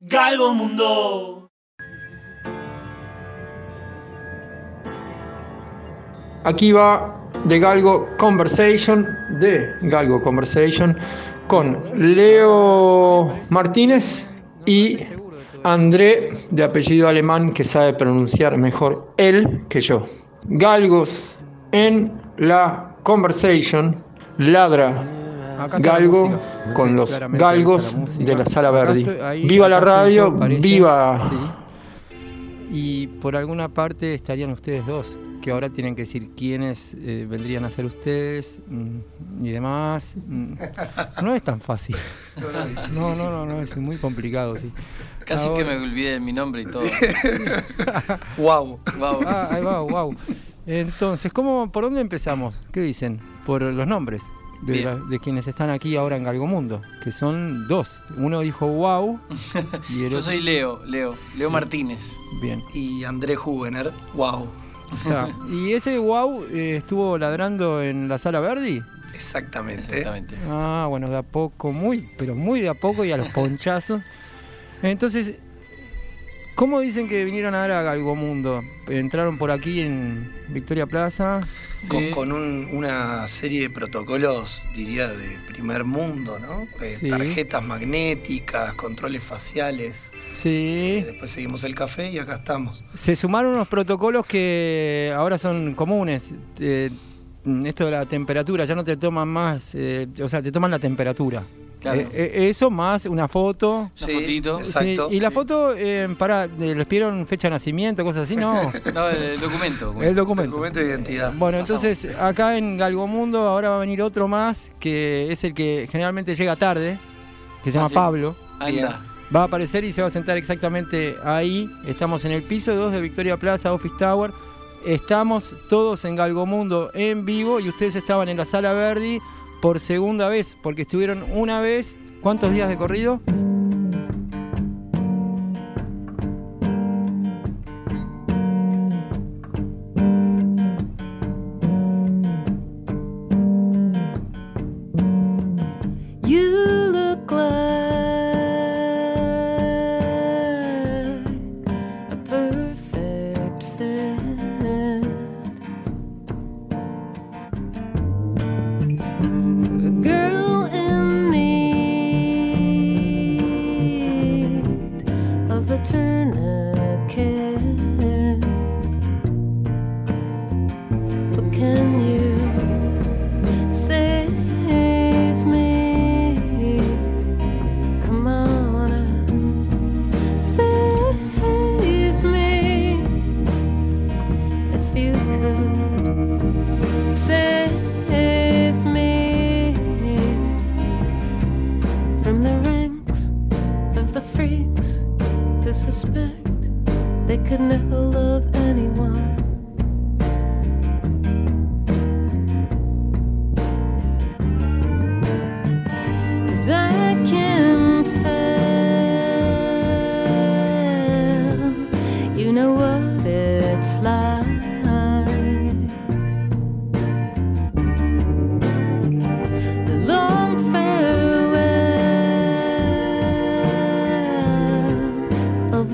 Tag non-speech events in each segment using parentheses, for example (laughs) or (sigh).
Galgo Mundo. Aquí va de Galgo Conversation, de Galgo Conversation, con Leo Martínez y André, de apellido alemán, que sabe pronunciar mejor él que yo. Galgos en la Conversation, ladra Galgo música. con Sí, los galgos de la Sala Verdi. Viva la radio, viva Sí. Y por alguna parte estarían ustedes dos, que ahora tienen que decir quiénes eh, vendrían a ser ustedes mm, y demás. Mm, No es tan fácil. (laughs) No, no, no, no, es muy complicado, sí. Casi Ahora- que me olvidé de mi nombre y todo. Wow. Wow. (laughs) Ah, ahí va, wow. Entonces, ¿cómo, ¿por dónde empezamos? ¿Qué dicen? Por los nombres de, la- de quienes están aquí ahora en Galgomundo, que son dos. Uno dijo wow (laughs) y el Yo otro... soy Leo, Leo, Leo Martínez. Bien. Y André Hugener. Wow. Está. (laughs) ¿Y ese wow eh, estuvo ladrando en la sala Verdi? Exactamente. Exactamente. Ah, bueno, de a poco, muy, pero muy de a poco y a los (laughs) ponchazos. Entonces, ¿cómo dicen que vinieron a dar a Galgomundo? Entraron por aquí en Victoria Plaza. Con, Sí. con un- una serie de protocolos, diría, de primer mundo, ¿no? Eh, Sí. Tarjetas magnéticas, controles faciales. Sí. después seguimos el café y acá estamos. Se sumaron unos protocolos que ahora son comunes. Eh, esto de la temperatura, ya no te toman más, eh, o sea, te toman la temperatura. Claro. Eh, eh, eso más una foto. Una fotito. Exacto. Sí, y la foto, eh, para, eh, les pidieron fecha de nacimiento, cosas así, ¿no? (laughs) No, el documento. El documento. Documento de identidad. Bueno, Pasamos. entonces acá en Galgomundo ahora va a venir otro más, que es el que generalmente llega tarde, que se Ah, llama sí. Pablo. Anda. Va a aparecer y se va a sentar exactamente ahí. Estamos en el piso 2 de Victoria Plaza, Office Tower. Estamos todos en Galgomundo en vivo y ustedes estaban en la sala Verdi por segunda vez, porque estuvieron una vez. ¿Cuántos días de corrido?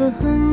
The hunger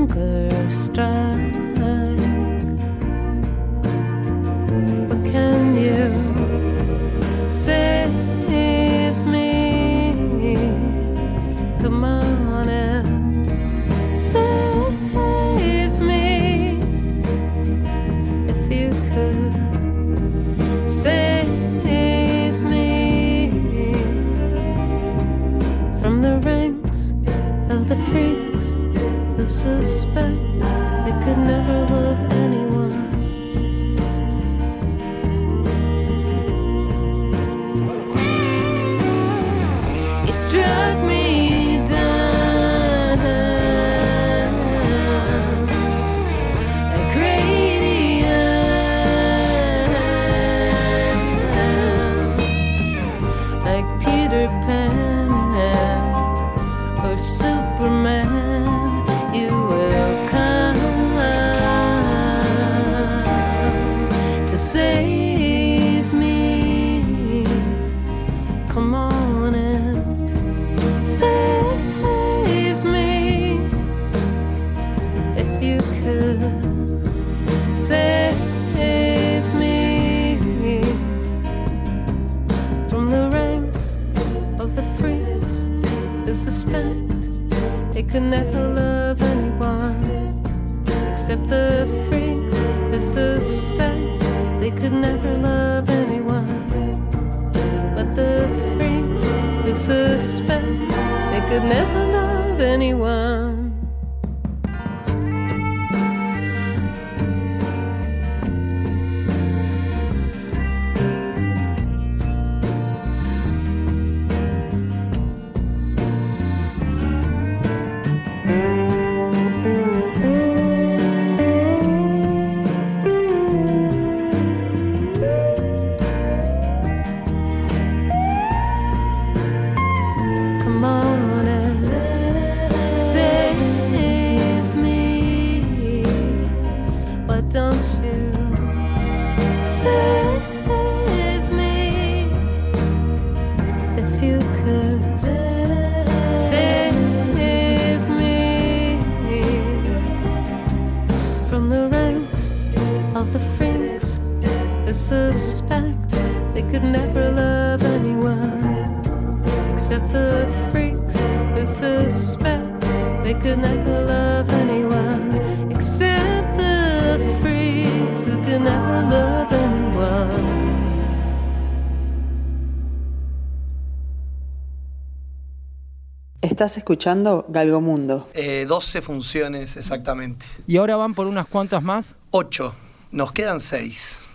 Estás escuchando Galgomundo. Eh, 12 funciones exactamente. Y ahora van por unas cuantas más. 8. Nos quedan 6.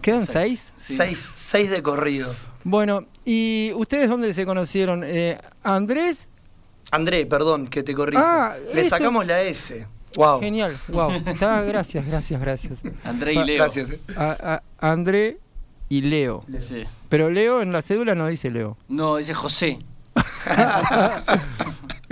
¿Quedan seis? 6 de corrido. Bueno, ¿y ustedes dónde se conocieron? Eh, Andrés, André, perdón, que te corrijo. Ah, Le eso- sacamos la S. Wow. genial, wow. Está, gracias, gracias, gracias. André y Leo. Gracias. eh. A- a- André y Leo. Sí. Pero Leo en la cédula no dice Leo. No, dice José. (laughs)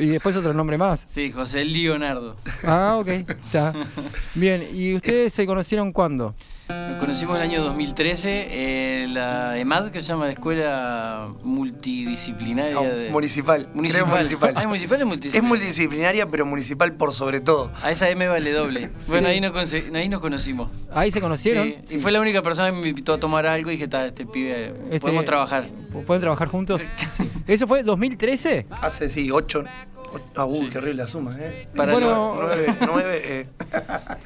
Y después otro nombre más. Sí, José Leonardo. Ah, ok, ya. (laughs) Bien, ¿y ustedes se conocieron cuándo? Nos conocimos en el año 2013 en la EMAD, que se llama la Escuela Multidisciplinaria No, de... municipal. Creo Municipal. municipal. Ah, ¿es municipal o Es multidisciplinaria? multidisciplinaria, pero municipal por sobre todo. A esa M vale doble. (laughs) Bueno, ahí nos, conse- ahí nos conocimos. Ahí se conocieron. Sí, Y fue la única persona que me invitó a tomar algo y dije, "Ta, este pibe, Este- podemos trabajar. ¿Pueden trabajar juntos? (laughs) ¿Eso fue 2013? Hace, sí, 8. Ah, uy, Sí. qué horrible la suma, ¿eh? Para Bueno, 9, 9, (laughs) eh.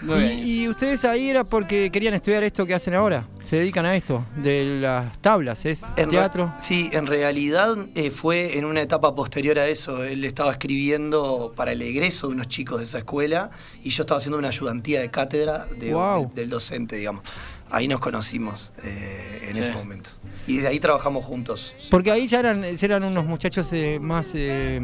Nueve. Y, y ustedes ahí era porque querían estudiar esto que hacen ahora. Se dedican a esto, de las tablas, es En teatro. Sí, en realidad eh, fue en una etapa posterior a eso. Él estaba escribiendo para el egreso de unos chicos de esa escuela y yo estaba haciendo una ayudantía de cátedra de- Wow. del, del docente, digamos. Ahí nos conocimos eh, en Sí. ese momento. Y de ahí trabajamos juntos. Porque ahí ya eran, ya eran unos muchachos eh, más eh,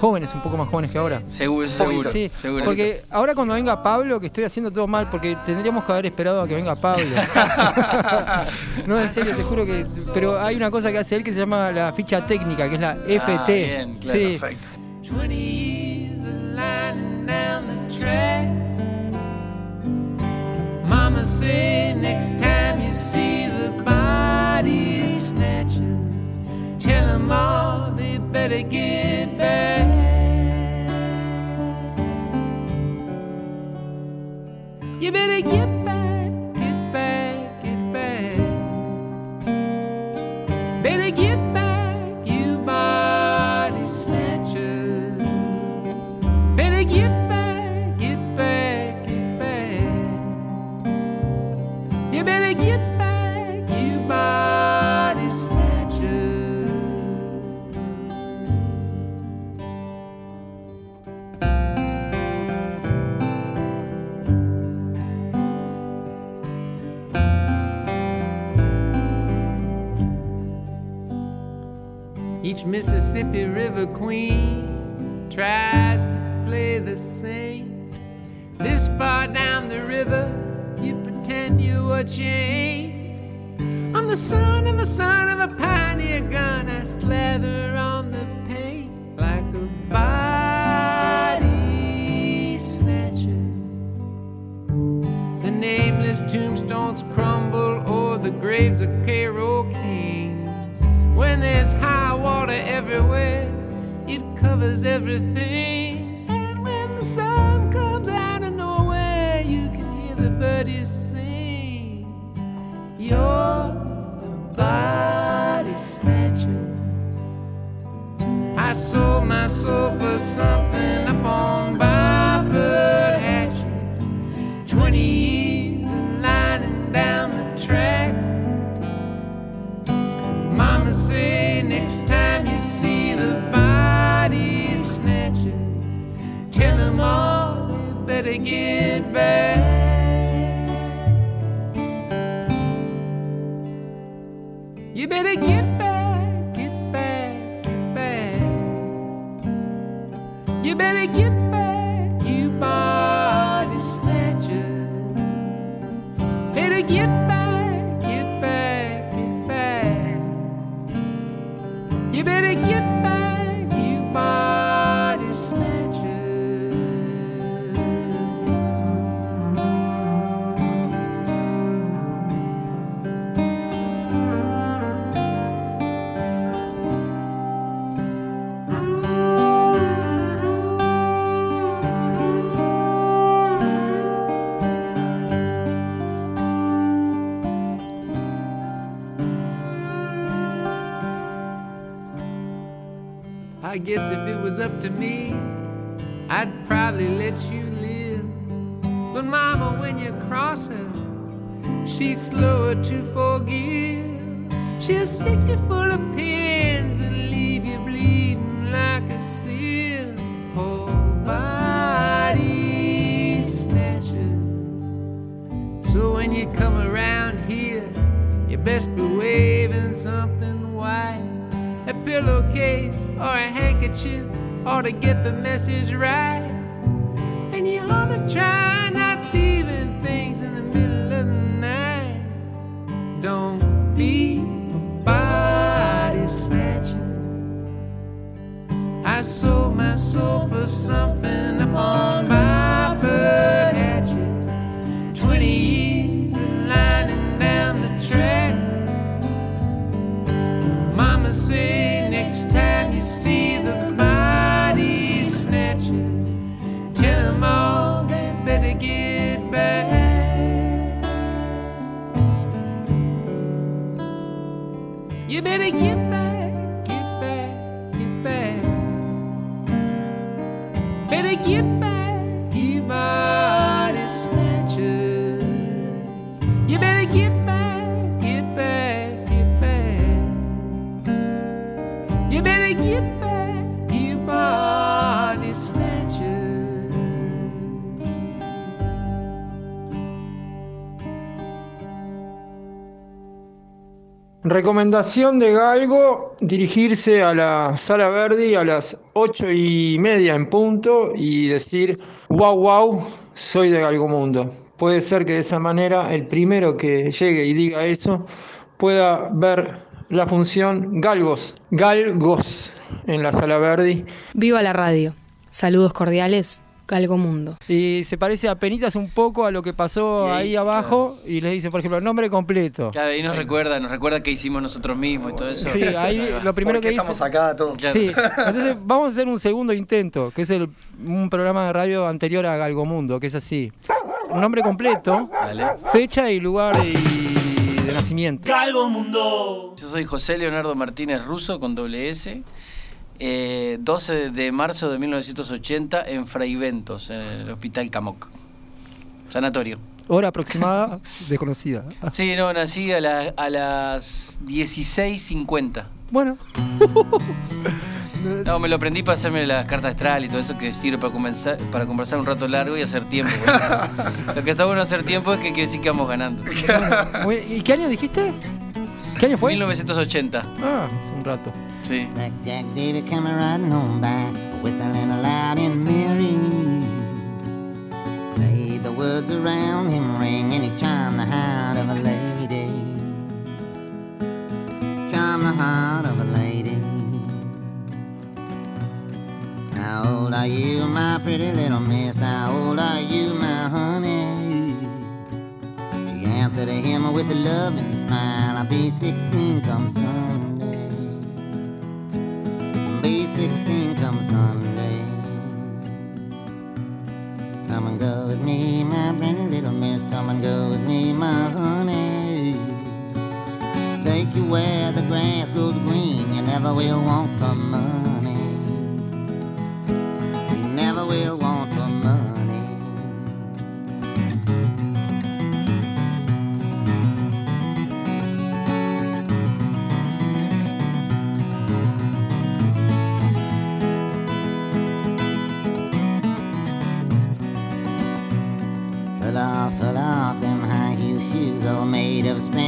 jóvenes, un poco más jóvenes que ahora. Seguro, seguro. Sí, seguro. porque ahora cuando venga Pablo, que estoy haciendo todo mal, porque tendríamos que haber esperado a que venga Pablo. (laughs) no, en serio, te juro que. Pero hay una cosa que hace él que se llama la ficha técnica, que es la FT. bien, claro, sí, Perfecto. Mama say next time you see the body snatchers, tell them all they better get back. You better get Each Mississippi River queen tries to play the same. This far down the river, you pretend you're what you ain't. I'm the son of a son of a pioneer gun. I slather on the paint like a body snatcher. The nameless tombstones crumble o'er the graves of Cairo kings. When there's high water everywhere, it covers everything. And when the sun comes out of nowhere, you can hear the birdies sing. You're the body snatcher. I sold my soul for something up You better get back, get back, get back. You better get I guess if it was up to me, I'd probably let you live. But mama, when you cross her, she's slower to forgive. She'll stick you full of pins and leave you bleeding like a seal. Poor body snatcher. So when you come around here, you best be waving something white. Pillowcase or a handkerchief or to get the message right. And you ought to try berekim Recomendación de Galgo, dirigirse a la Sala Verdi a las ocho y media en punto y decir, wow, wow, soy de Galgo Mundo. Puede ser que de esa manera el primero que llegue y diga eso pueda ver la función Galgos, Galgos en la Sala Verdi. Viva la radio. Saludos cordiales, Galgo Mundo. Y se parece a penitas un poco a lo que pasó ahí, ahí abajo y les dice, por ejemplo, nombre completo. Claro, ahí nos recuerda, nos recuerda que hicimos nosotros mismos y todo eso. Sí, ahí lo primero ¿Por qué que dice... estamos acá todos? Claro. Sí, entonces vamos a hacer un segundo intento, que es el, un programa de radio anterior a Galgomundo, que es así. Un nombre completo, Dale. fecha y lugar y de nacimiento. Yo soy José Leonardo Martínez Russo con doble S. eh, 12 de marzo de 1980 en Fraiventos, en el Hospital Camoc. Sanatorio. Hora aproximada desconocida. (laughs) Sí, no, nací a, la- a las 16.50. Bueno, (laughs) No, me lo aprendí para hacerme las cartas astral y todo eso que sirve para, comenzar, para conversar un rato largo y hacer tiempo. (laughs) lo que está bueno hacer tiempo es que quiere decir que vamos ganando. ¿y qué año dijiste? ¿Qué año fue? 1980, Ah, hace un rato. Sí. Black Jack Davy coming riding on by, whistling loud and merry. Played the words around him ring and he charmed the heart of a lady. Charmed the heart of a lady. How old are you, my pretty little miss? How old are you, my honey? She answered him with a loving smile. I'll be 16 come Sunday. Made of Spanish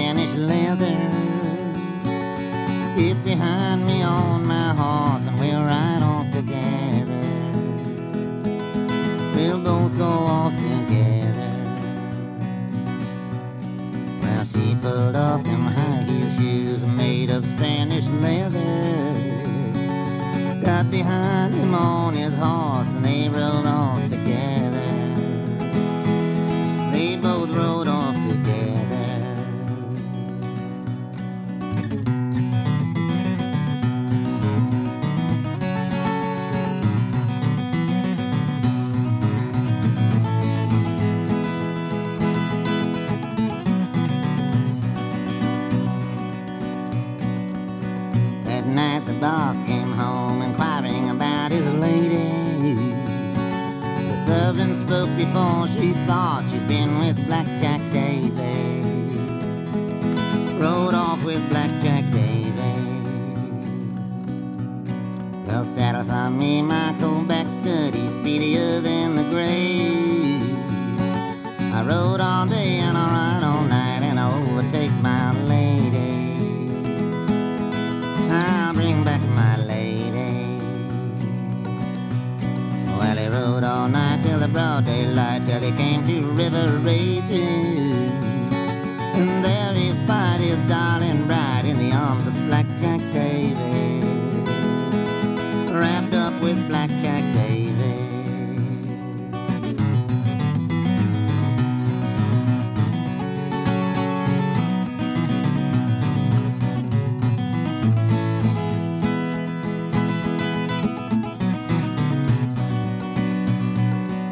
till he came to River Rages.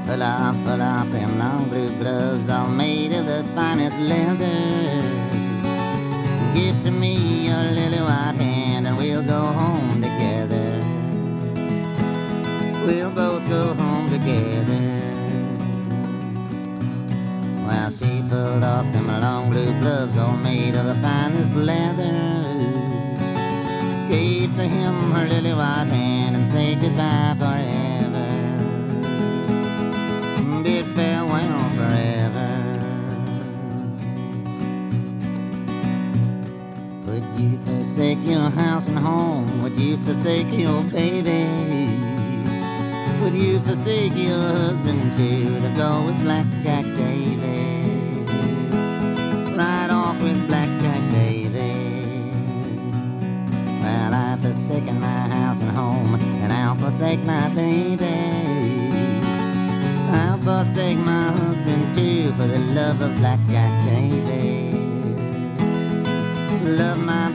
Pull off, pull off them long blue gloves, all made of the finest leather. Give to me your lily white hand, and we'll go home together. We'll both go home together. While she pulled off them long blue gloves, all made of the finest leather. Gave to him her lily white hand and said goodbye forever your house and home? Would you forsake your baby? Would you forsake your husband too to go with Blackjack David? Ride off with Blackjack David. Well, I've forsaken my house and home, and I'll forsake my baby. I'll forsake my husband too for the love of Blackjack David. Love my